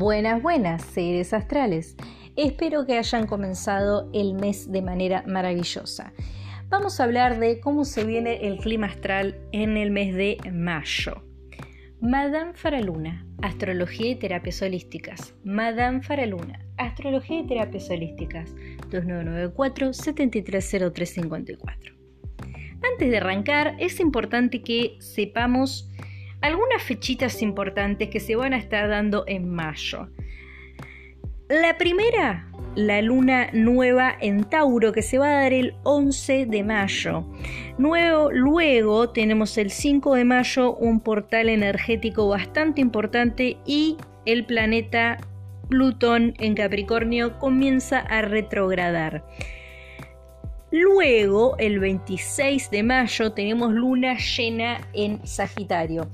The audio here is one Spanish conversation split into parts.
Buenas, buenas, seres astrales. Espero que hayan comenzado el mes de manera maravillosa. Vamos a hablar de cómo se viene el clima astral en el mes de mayo. Madame Faraluna, Astrología y Terapias Holísticas. Madame Faraluna, Astrología y Terapias Holísticas. 2994-730354. Antes de arrancar, es importante que sepamos algunas fechitas importantes que se van a estar dando en mayo. La primera, la luna nueva en Tauro, que se va a dar el 11 de mayo. luego tenemos el 5 de mayo, un portal energético bastante importante y el planeta Plutón en Capricornio comienza a retrogradar. Luego, el 26 de mayo, tenemos luna llena en Sagitario.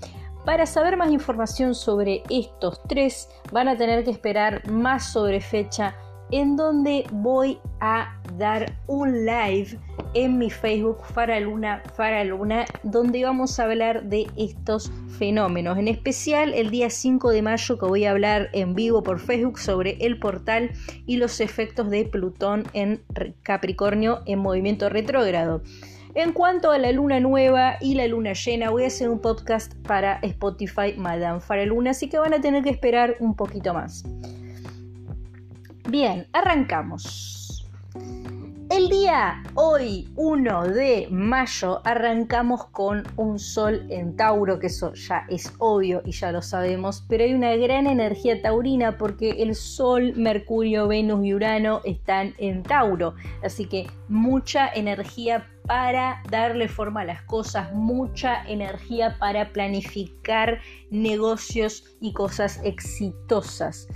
Para saber más información sobre estos tres, van a tener que esperar más sobre fecha en donde voy a dar un live en mi Facebook Faraluna Faraluna donde vamos a hablar de estos fenómenos. En especial el día 5 de mayo que voy a hablar en vivo por Facebook sobre el portal y los efectos de Plutón en Capricornio en movimiento retrógrado. En cuanto a la luna nueva y la luna llena, voy a hacer un podcast para Spotify Madame Faraluna, así que van a tener que esperar un poquito más. Bien, arrancamos. El día hoy, 1 de mayo, arrancamos con un sol en Tauro, que eso ya es obvio y ya lo sabemos, pero hay una gran energía taurina porque el sol, Mercurio, Venus y Urano están en Tauro, así que mucha energía para darle forma a las cosas, mucha energía para planificar negocios y cosas exitosas.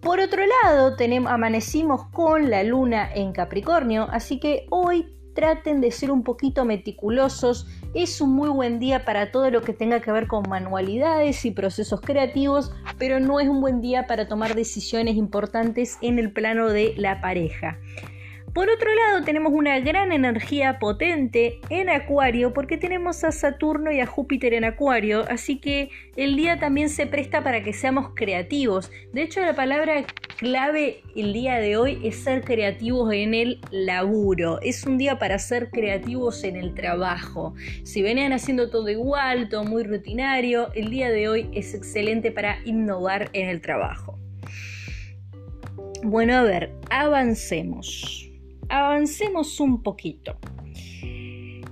Por otro lado, amanecimos con la luna en Capricornio, así que hoy traten de ser un poquito meticulosos. Es un muy buen día para todo lo que tenga que ver con manualidades y procesos creativos, pero no es un buen día para tomar decisiones importantes en el plano de la pareja. Por otro lado, tenemos una gran energía potente en Acuario porque tenemos a Saturno y a Júpiter en Acuario, así que el día también se presta para que seamos creativos. De hecho, la palabra clave el día de hoy es ser creativos en el laburo. Es un día para ser creativos en el trabajo. Si venían haciendo todo igual, todo muy rutinario, el día de hoy es excelente para innovar en el trabajo. Bueno, a ver, avancemos avancemos un poquito.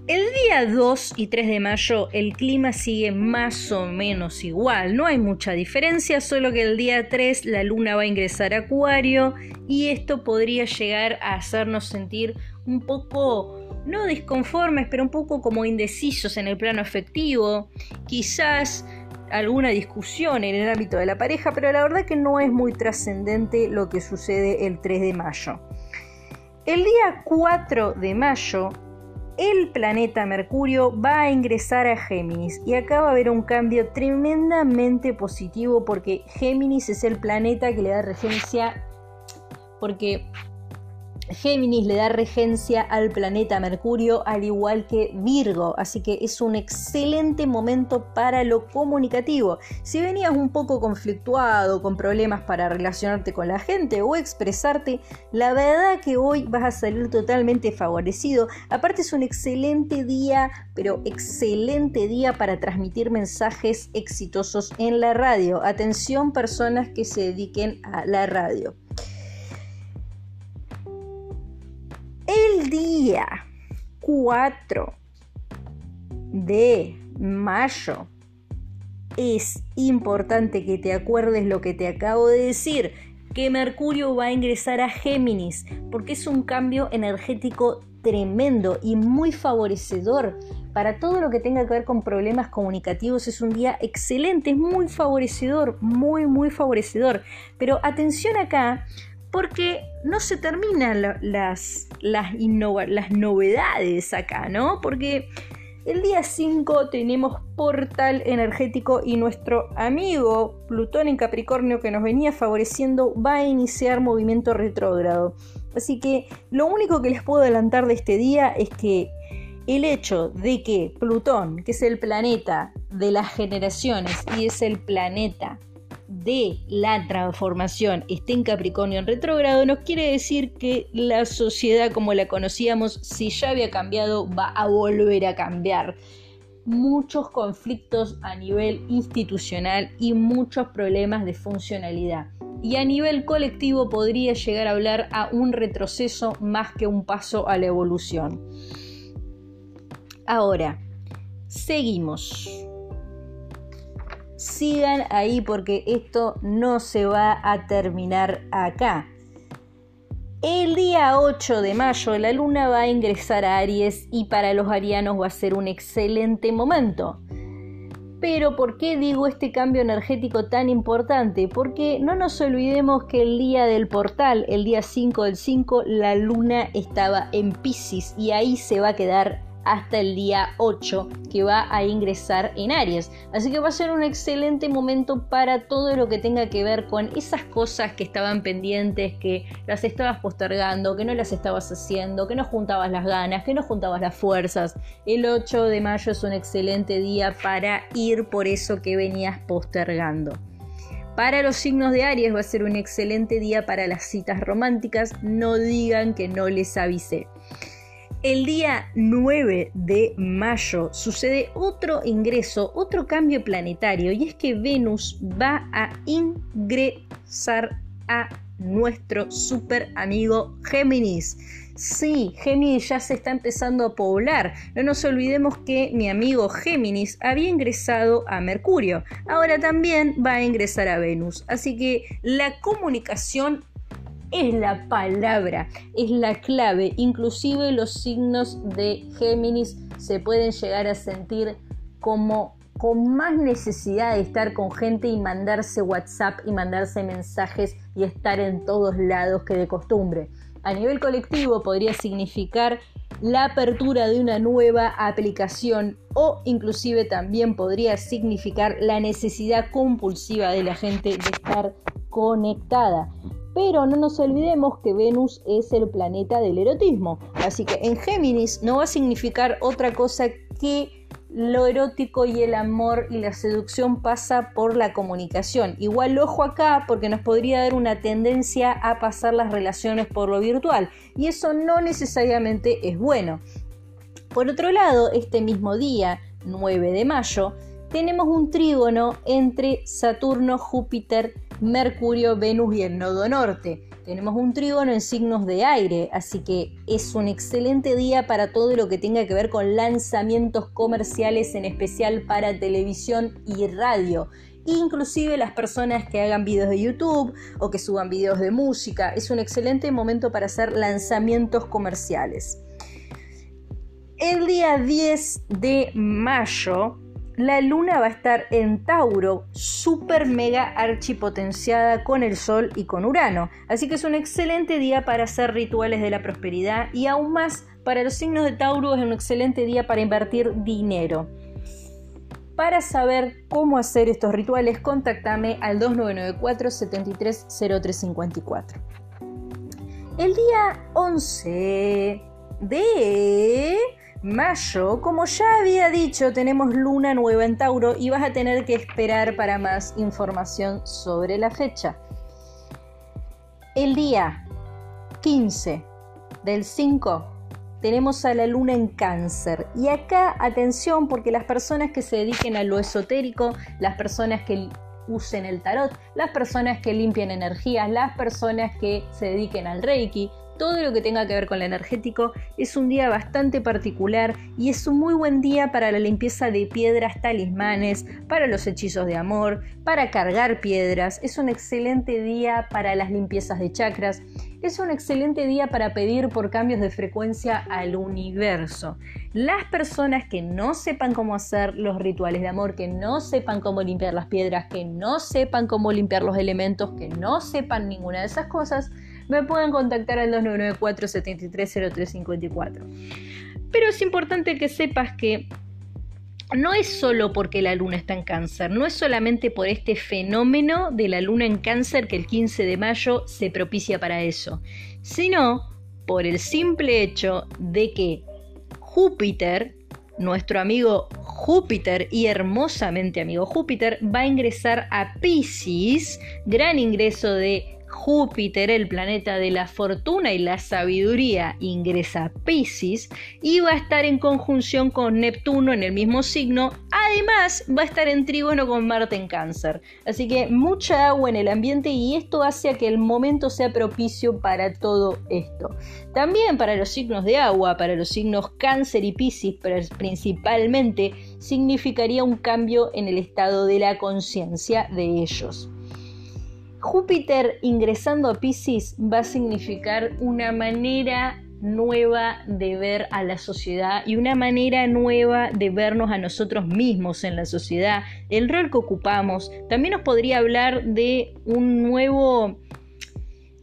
El día 2 y 3 de mayo el clima sigue más o menos igual, no hay mucha diferencia, solo que el día 3 la luna va a ingresar a Acuario y esto podría llegar a hacernos sentir un poco, no disconformes, pero un poco como indecisos en el plano afectivo, quizás alguna discusión en el ámbito de la pareja, pero la verdad que no es muy trascendente lo que sucede el 3 de mayo. El día 4 de mayo, el planeta Mercurio va a ingresar a Géminis y acá va a haber un cambio tremendamente positivo porque Géminis es el planeta que le da regencia porque Géminis le da regencia al planeta Mercurio al igual que Virgo, así que es un excelente momento para lo comunicativo. Si venías un poco conflictuado, con problemas para relacionarte con la gente o expresarte, la verdad que hoy vas a salir totalmente favorecido. Aparte es un excelente día, pero excelente día para transmitir mensajes exitosos en la radio. Atención personas que se dediquen a la radio. El día 4 de mayo es importante que te acuerdes lo que te acabo de decir, que Mercurio va a ingresar a Géminis, porque es un cambio energético tremendo y muy favorecedor para todo lo que tenga que ver con problemas comunicativos. Es un día excelente, es muy favorecedor, muy, muy favorecedor. Pero atención acá, porque no se terminan las, las, novedades acá, ¿no? Porque el día 5 tenemos portal energético y nuestro amigo Plutón en Capricornio que nos venía favoreciendo va a iniciar movimiento retrógrado. Así que lo único que les puedo adelantar de este día es que el hecho de que Plutón, que es el planeta de las generaciones y es el planeta de la transformación esté en Capricornio en retrógrado, nos quiere decir que la sociedad como la conocíamos, si ya había cambiado, va a volver a cambiar. Muchos conflictos a nivel institucional y muchos problemas de funcionalidad. Y a nivel colectivo podría llegar a hablar a un retroceso más que un paso a la evolución. Ahora, seguimos sigan ahí porque esto no se va a terminar acá. El día 8 de mayo la luna va a ingresar a Aries y para los arianos va a ser un excelente momento. Pero ¿por qué digo este cambio energético tan importante? Porque no nos olvidemos que el día del portal, el día 5 del 5, la luna estaba en Pisces y ahí se va a quedar hasta el día 8 que va a ingresar en Aries. Así que va a ser un excelente momento para todo lo que tenga que ver con esas cosas que estaban pendientes, que las estabas postergando, que no las estabas haciendo, que no juntabas las ganas, que no juntabas las fuerzas. El 8 de mayo es un excelente día para ir por eso que venías postergando. Para los signos de Aries va a ser un excelente día para las citas románticas. No digan que no les avisé. El día 9 de mayo sucede otro ingreso, otro cambio planetario, y es que Venus va a ingresar a nuestro super amigo Géminis. Sí, Géminis ya se está empezando a poblar. No nos olvidemos que mi amigo Géminis había ingresado a Mercurio. Ahora también va a ingresar a Venus. Así que la comunicación es la palabra, es la clave. Inclusive los signos de Géminis se pueden llegar a sentir como con más necesidad de estar con gente y mandarse WhatsApp y mandarse mensajes y estar en todos lados que de costumbre. A nivel colectivo podría significar la apertura de una nueva aplicación o inclusive también podría significar la necesidad compulsiva de la gente de estar conectada. Pero no nos olvidemos que Venus es el planeta del erotismo. Así que en Géminis no va a significar otra cosa que lo erótico y el amor y la seducción pasa por la comunicación. Igual ojo acá porque nos podría dar una tendencia a pasar las relaciones por lo virtual y eso no necesariamente es bueno. Por otro lado, este mismo día, 9 de mayo, tenemos un trígono entre Saturno, Júpiter, Mercurio, Venus y el nodo norte. Tenemos un trígono en signos de aire, así que es un excelente día para todo lo que tenga que ver con lanzamientos comerciales, en especial para televisión y radio. Inclusive las personas que hagan videos de YouTube o que suban videos de música, es un excelente momento para hacer lanzamientos comerciales. El día 10 de mayo la luna va a estar en Tauro, super mega archipotenciada con el Sol y con Urano. Así que es un excelente día para hacer rituales de la prosperidad y aún más para los signos de Tauro es un excelente día para invertir dinero. Para saber cómo hacer estos rituales, contáctame al 2994 730354. El día 11 de mayo, como ya había dicho, tenemos luna nueva en Tauro y vas a tener que esperar para más información sobre la fecha. El día 15 del 5 tenemos a la luna en cáncer. Y acá atención porque las personas que se dediquen a lo esotérico, las personas que usen el tarot, las personas que limpien energías, las personas que se dediquen al reiki, todo lo que tenga que ver con lo energético. Es un día bastante particular y es un muy buen día para la limpieza de piedras, talismanes, para los hechizos de amor, para cargar piedras. Es un excelente día para las limpiezas de chakras. Es un excelente día para pedir por cambios de frecuencia al universo. Las personas que no sepan cómo hacer los rituales de amor, que no sepan cómo limpiar las piedras, que no sepan cómo limpiar los elementos, que no sepan ninguna de esas cosas, me pueden contactar al 2994 730354. Pero es importante que sepas que no es solo porque la luna está en cáncer, no es solamente por este fenómeno de la luna en cáncer que el 15 de mayo se propicia para eso, sino por el simple hecho de que Júpiter, nuestro amigo Júpiter y hermosamente amigo Júpiter va a ingresar a Pisces, gran ingreso de Júpiter, el planeta de la fortuna y la sabiduría, ingresa a Pisces y va a estar en conjunción con Neptuno en el mismo signo. Además, va a estar en trígono con Marte en Cáncer. Así que mucha agua en el ambiente y esto hace a que el momento sea propicio para todo esto. También para los signos de agua, para los signos Cáncer y Pisces principalmente, significaría un cambio en el estado de la conciencia de ellos. Júpiter ingresando a Pisces va a significar una manera nueva de ver a la sociedad y una manera nueva de vernos a nosotros mismos en la sociedad, el rol que ocupamos. También nos podría hablar de un nuevo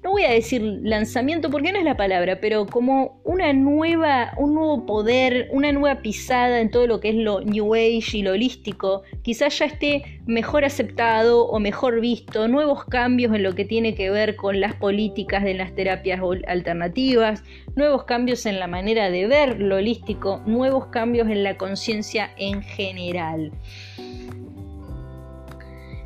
no voy a decir lanzamiento porque no es la palabra, pero como una nueva, un nuevo poder, una nueva pisada en todo lo que es lo New Age y lo holístico, quizás ya esté mejor aceptado o mejor visto, nuevos cambios en lo que tiene que ver con las políticas de las terapias alternativas, nuevos cambios en la manera de ver lo holístico, nuevos cambios en la conciencia en general.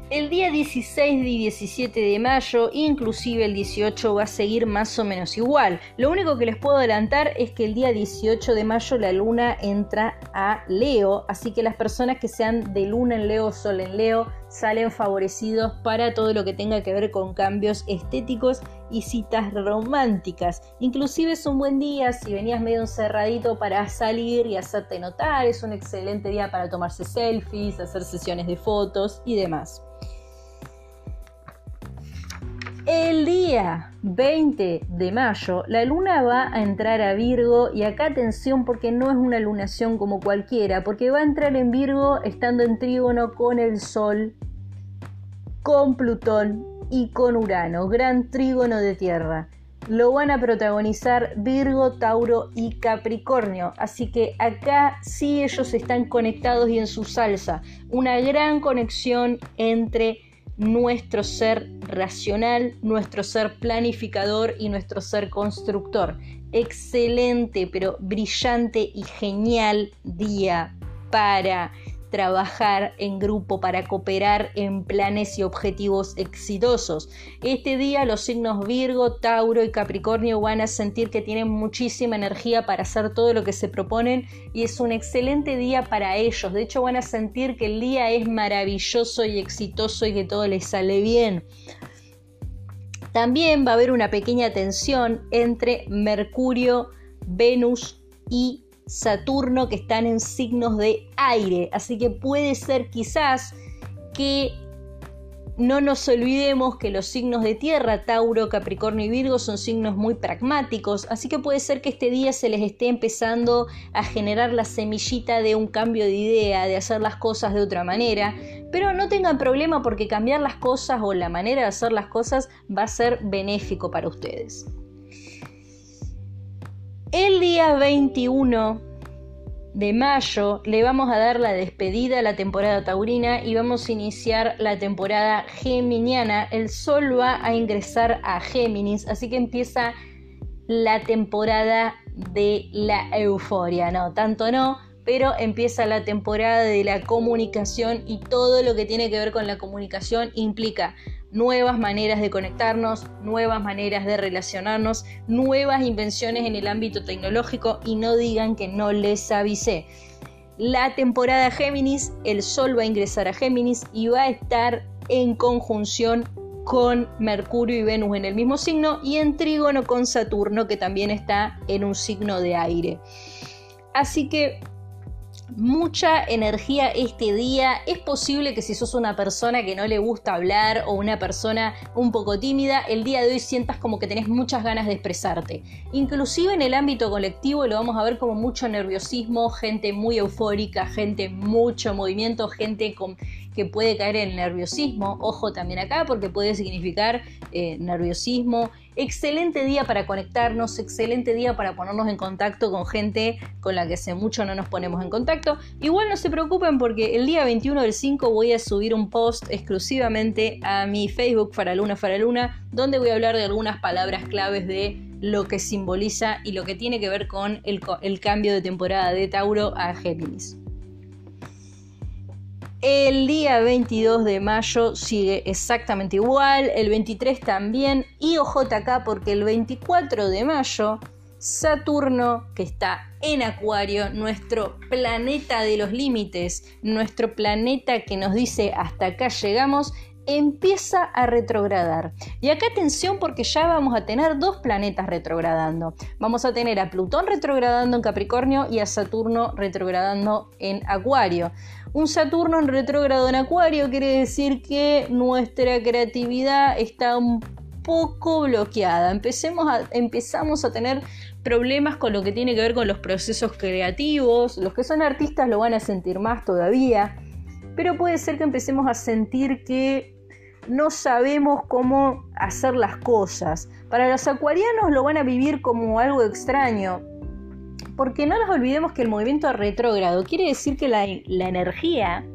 El día 16 y 17 de mayo, inclusive el 18, va a seguir más o menos igual. Lo único que les puedo adelantar es que el día 18 de mayo la luna entra a Leo, así que las personas que sean de luna en Leo, sol en Leo, salen favorecidos para todo lo que tenga que ver con cambios estéticos y citas románticas. Inclusive es un buen día si venías medio encerradito para salir y hacerte notar, es un excelente día para tomarse selfies, hacer sesiones de fotos y demás. El día 20 de mayo la luna va a entrar a Virgo y acá atención porque no es una lunación como cualquiera, porque va a entrar en Virgo estando en trígono con el Sol, con Plutón y con Urano, gran trígono de Tierra. Lo van a protagonizar Virgo, Tauro y Capricornio. Así que acá sí ellos están conectados y en su salsa. Una gran conexión entre nuestro ser racional, nuestro ser planificador y nuestro ser constructor. Excelente, pero brillante y genial día para trabajar en grupo para cooperar en planes y objetivos exitosos. Este día los signos Virgo, Tauro y Capricornio van a sentir que tienen muchísima energía para hacer todo lo que se proponen y es un excelente día para ellos. De hecho van a sentir que el día es maravilloso y exitoso y que todo les sale bien. También va a haber una pequeña tensión entre Mercurio, Venus y Saturno que están en signos de aire. Así que puede ser quizás que no nos olvidemos que los signos de tierra, Tauro, Capricornio y Virgo, son signos muy pragmáticos, así que puede ser que este día se les esté empezando a generar la semillita de un cambio de idea, de hacer las cosas de otra manera, pero no tengan problema porque cambiar las cosas o la manera de hacer las cosas va a ser benéfico para ustedes. El día 21 de mayo le vamos a dar la despedida a la temporada taurina y vamos a iniciar la temporada geminiana. El sol va a ingresar a Géminis, así que empieza la temporada de la euforia, no, tanto no, pero empieza la temporada de la comunicación y todo lo que tiene que ver con la comunicación implica nuevas maneras de conectarnos, nuevas maneras de relacionarnos, nuevas invenciones en el ámbito tecnológico y no digan que no les avisé. La temporada Géminis, el Sol va a ingresar a Géminis y va a estar en conjunción con Mercurio y Venus en el mismo signo y en trígono con Saturno que también está en un signo de aire. Así que mucha energía este día. Es posible que si sos una persona que no le gusta hablar o una persona un poco tímida, el día de hoy sientas como que tenés muchas ganas de expresarte. Inclusive en el ámbito colectivo lo vamos a ver como mucho nerviosismo, gente muy eufórica, gente mucho movimiento, gente con que puede caer en nerviosismo. Ojo también acá porque puede significar eh, nerviosismo. Excelente día para conectarnos, excelente día para ponernos en contacto con gente con la que hace mucho no nos ponemos en contacto. Igual no se preocupen porque el día 21 del 5 voy a subir un post exclusivamente a mi Facebook Faraluna Faraluna donde voy a hablar de algunas palabras claves de lo que simboliza y lo que tiene que ver con el, cambio de temporada de Tauro a Géminis. El día 22 de mayo sigue exactamente igual, el 23 también y acá porque el 24 de mayo Saturno, que está en Acuario, nuestro planeta de los límites, nuestro planeta que nos dice hasta acá llegamos, empieza a retrogradar. Y acá atención porque ya vamos a tener dos planetas retrogradando. Vamos a tener a Plutón retrogradando en Capricornio y a Saturno retrogradando en Acuario. Un Saturno en retrógrado en Acuario quiere decir que nuestra creatividad está un poco bloqueada. Empecemos a, empezamos a tener problemas con lo que tiene que ver con los procesos creativos. Los que son artistas lo van a sentir más todavía. Pero puede ser que empecemos a sentir que no sabemos cómo hacer las cosas. Para los acuarianos lo van a vivir como algo extraño. Porque no nos olvidemos que el movimiento retrógrado quiere decir que la, energía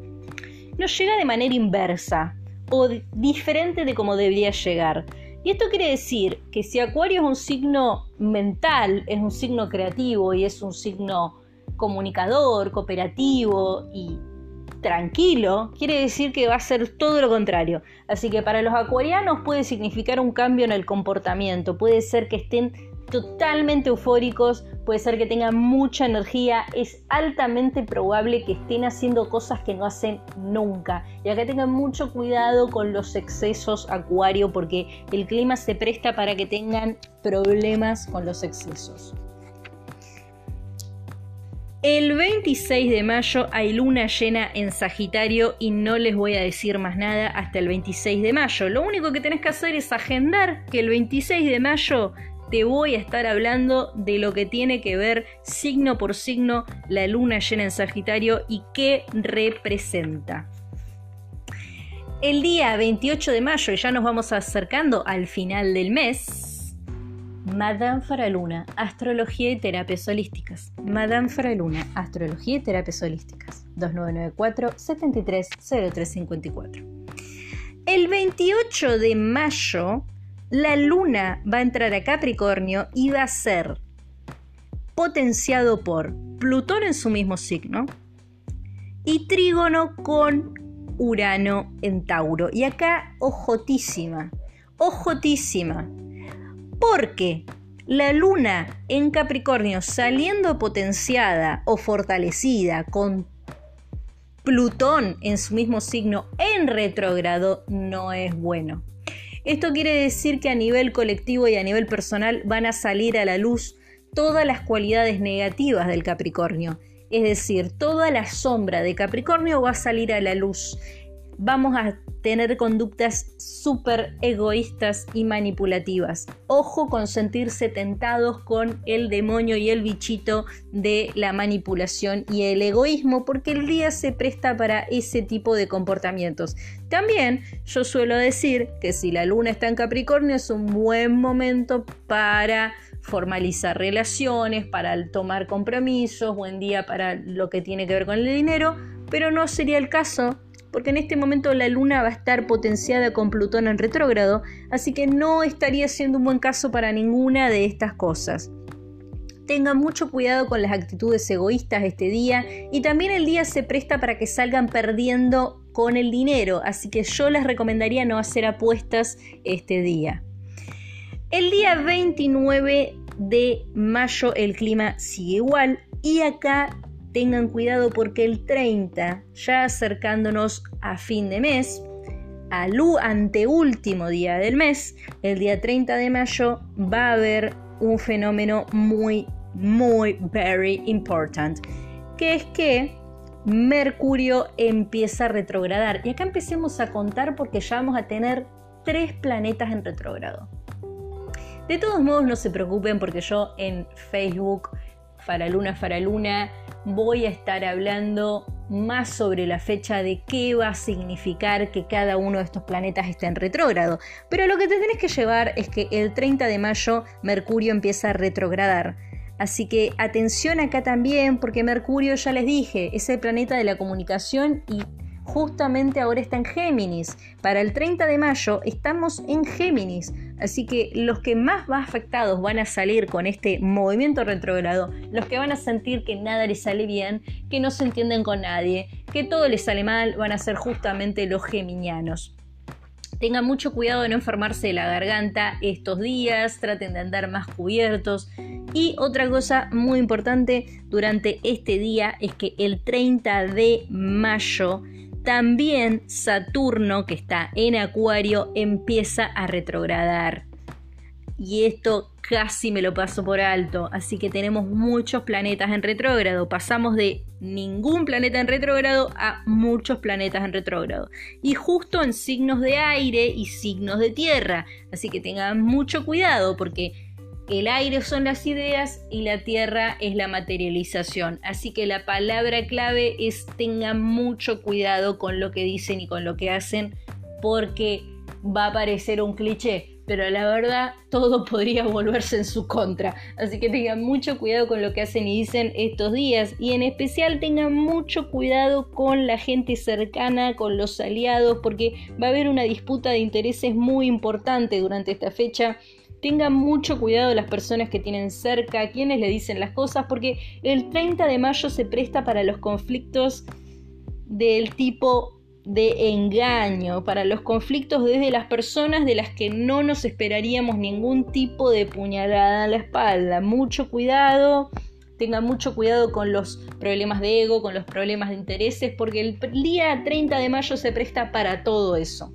no llega de manera inversa o diferente de como debería llegar. Y esto quiere decir que si Acuario es un signo mental, es un signo creativo y es un signo comunicador, cooperativo y tranquilo, quiere decir que va a ser todo lo contrario. Así que para los acuarianos puede significar un cambio en el comportamiento, puede ser que estén totalmente eufóricos, puede ser que tengan mucha energía, es altamente probable que estén haciendo cosas que no hacen nunca. Y acá tengan mucho cuidado con los excesos acuario porque el clima se presta para que tengan problemas con los excesos. El 26 de mayo hay luna llena en Sagitario y no les voy a decir más nada hasta el 26 de mayo. Lo único que tenés que hacer es agendar que el 26 de mayo te voy a estar hablando de lo que tiene que ver signo por signo la luna llena en Sagitario y qué representa. El día 28 de mayo, ya nos vamos acercando al final del mes, Madame Faraluna, Astrología y Terapias Holísticas. Madame Faraluna, Astrología y Terapias Holísticas. 2994-730354. El 28 de mayo, la luna va a entrar a Capricornio y va a ser potenciado por Plutón en su mismo signo y trígono con Urano en Tauro. Y acá, ojotísima, ojotísima porque la luna en Capricornio saliendo potenciada o fortalecida con Plutón en su mismo signo en retrógrado no es bueno. Esto quiere decir que a nivel colectivo y a nivel personal van a salir a la luz todas las cualidades negativas del Capricornio. Es decir, toda la sombra de Capricornio va a salir a la luz vamos a tener conductas súper egoístas y manipulativas. Ojo con sentirse tentados con el demonio y el bichito de la manipulación y el egoísmo, porque el día se presta para ese tipo de comportamientos. También yo suelo decir que si la luna está en Capricornio es un buen momento para formalizar relaciones, para tomar compromisos, buen día para lo que tiene que ver con el dinero, pero no sería el caso porque en este momento la luna va a estar potenciada con Plutón en retrógrado, así que no estaría siendo un buen caso para ninguna de estas cosas. Tengan mucho cuidado con las actitudes egoístas este día y también el día se presta para que salgan perdiendo con el dinero, así que yo les recomendaría no hacer apuestas este día. El día 29 de mayo el clima sigue igual y acá tengan cuidado porque el 30, ya acercándonos a fin de mes, al anteúltimo día del mes, el día 30 de mayo, va a haber un fenómeno muy, muy, very important, que es que Mercurio empieza a retrogradar. Y acá empecemos a contar porque ya vamos a tener tres planetas en retrogrado. De todos modos, no se preocupen porque yo en Facebook, Faraluna, Faraluna, voy a estar hablando más sobre la fecha de qué va a significar que cada uno de estos planetas esté en retrógrado. Pero lo que te tenés que llevar es que el 30 de mayo Mercurio empieza a retrogradar. Así que atención acá también porque Mercurio ya les dije, es el planeta de la comunicación y justamente ahora está en Géminis. Para el 30 de mayo estamos en Géminis. Así que los que más, más afectados van a salir con este movimiento retrógrado, los que van a sentir que nada les sale bien, que no se entienden con nadie, que todo les sale mal, van a ser justamente los geminianos. Tengan mucho cuidado de no enfermarse de la garganta estos días, traten de andar más cubiertos. Y otra cosa muy importante durante este día es que el 30 de mayo también Saturno, que está en Acuario, empieza a retrogradar. Y esto casi me lo paso por alto, así que tenemos muchos planetas en retrógrado. Pasamos de ningún planeta en retrógrado a muchos planetas en retrógrado. Y justo en signos de aire y signos de tierra. Así que tengan mucho cuidado porque el aire son las ideas y la tierra es la materialización. Así que la palabra clave es tengan mucho cuidado con lo que dicen y con lo que hacen porque va a parecer un cliché, pero la verdad todo podría volverse en su contra. Así que tengan mucho cuidado con lo que hacen y dicen estos días y en especial tengan mucho cuidado con la gente cercana, con los aliados, porque va a haber una disputa de intereses muy importante durante esta fecha Tengan mucho cuidado las personas que tienen cerca, quienes le dicen las cosas, porque el 30 de mayo se presta para los conflictos del tipo de engaño, para los conflictos desde las personas de las que no nos esperaríamos ningún tipo de puñalada en la espalda. Mucho cuidado, tengan mucho cuidado con los problemas de ego, con los problemas de intereses, porque el día 30 de mayo se presta para todo eso.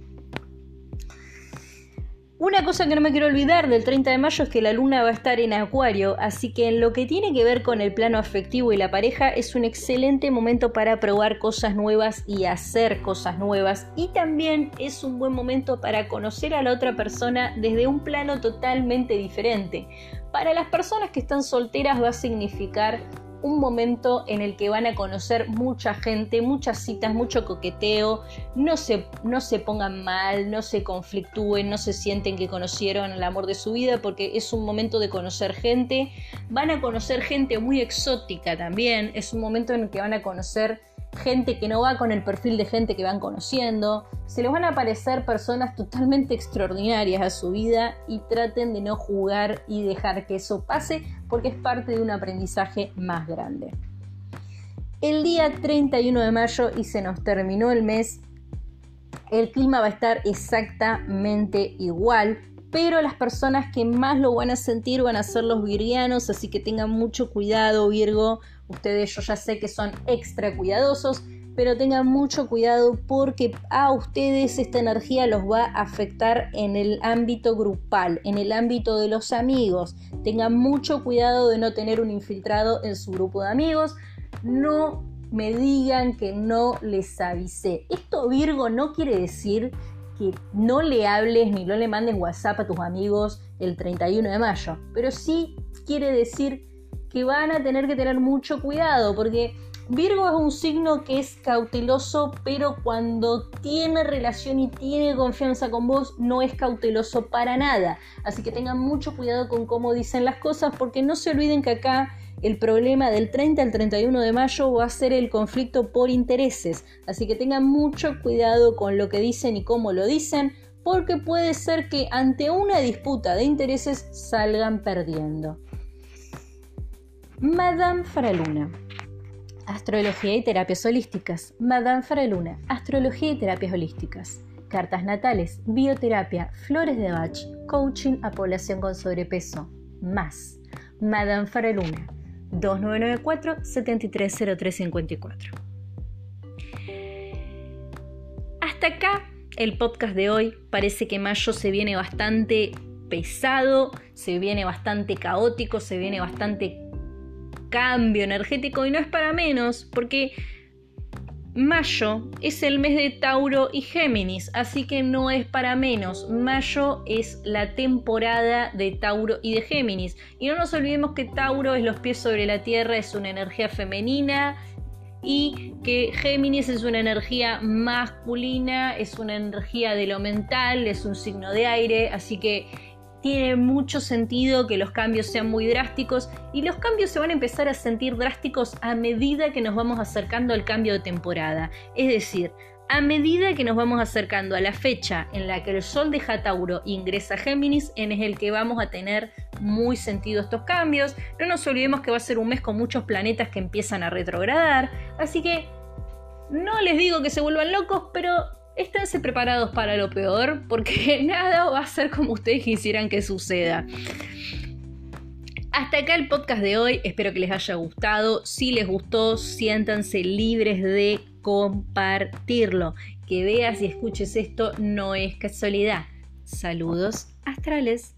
Una cosa que no me quiero olvidar del 30 de mayo es que la luna va a estar en Acuario, así que en lo que tiene que ver con el plano afectivo y la pareja es un excelente momento para probar cosas nuevas y hacer cosas nuevas y también es un buen momento para conocer a la otra persona desde un plano totalmente diferente. Para las personas que están solteras va a significar un momento en el que van a conocer mucha gente, muchas citas, mucho coqueteo, no se, no se pongan mal, no se conflictúen, no se sienten que conocieron el amor de su vida porque es un momento de conocer gente, van a conocer gente muy exótica también, es un momento en el que van a conocer gente que no va con el perfil de gente que van conociendo, se les van a aparecer personas totalmente extraordinarias a su vida y traten de no jugar y dejar que eso pase porque es parte de un aprendizaje más grande. El día 31 de mayo y se nos terminó el mes, el clima va a estar exactamente igual, pero las personas que más lo van a sentir van a ser los virgianos, así que tengan mucho cuidado Virgo, ustedes yo ya sé que son extra cuidadosos, pero tengan mucho cuidado porque a ustedes esta energía los va a afectar en el ámbito grupal, en el ámbito de los amigos. Tengan mucho cuidado de no tener un infiltrado en su grupo de amigos. No me digan que no les avisé. Esto Virgo no quiere decir que no le hables ni no le mandes WhatsApp a tus amigos el 31 de mayo, pero sí quiere decir que van a tener que tener mucho cuidado porque Virgo es un signo que es cauteloso, pero cuando tiene relación y tiene confianza con vos, no es cauteloso para nada. Así que tengan mucho cuidado con cómo dicen las cosas, porque no se olviden que acá el problema del 30 al 31 de mayo va a ser el conflicto por intereses. Así que tengan mucho cuidado con lo que dicen y cómo lo dicen, porque puede ser que ante una disputa de intereses salgan perdiendo. Madame Faraluna. Astrología y terapias holísticas. Madame Faraluna. Astrología y terapias holísticas. Cartas natales, bioterapia, flores de Bach, coaching a población con sobrepeso. Más. Madame Faraluna. 2994-730354. Hasta acá el podcast de hoy. Parece que mayo se viene bastante pesado, se viene bastante caótico, se viene bastante cambio energético y no es para menos porque Mayo es el mes de Tauro y Géminis, así que no es para menos. Mayo es la temporada de Tauro y de Géminis. Y no nos olvidemos que Tauro es los pies sobre la tierra, es una energía femenina y que Géminis es una energía masculina, es una energía de lo mental, es un signo de aire, así que tiene mucho sentido que los cambios sean muy drásticos y los cambios se van a empezar a sentir drásticos a medida que nos vamos acercando al cambio de temporada. Es decir, A medida que nos vamos acercando a la fecha en la que el Sol deja Tauro ingresa a Géminis, en el que vamos a tener muy sentido estos cambios. No nos olvidemos que va a ser un mes con muchos planetas que empiezan a retrogradar, así que no les digo que se vuelvan locos, pero esténse preparados para lo peor, porque nada va a ser como ustedes quisieran que suceda. Hasta acá el podcast de hoy, espero que les haya gustado. Si les gustó, siéntanse libres de compartirlo. Que veas y escuches esto no es casualidad. Saludos astrales.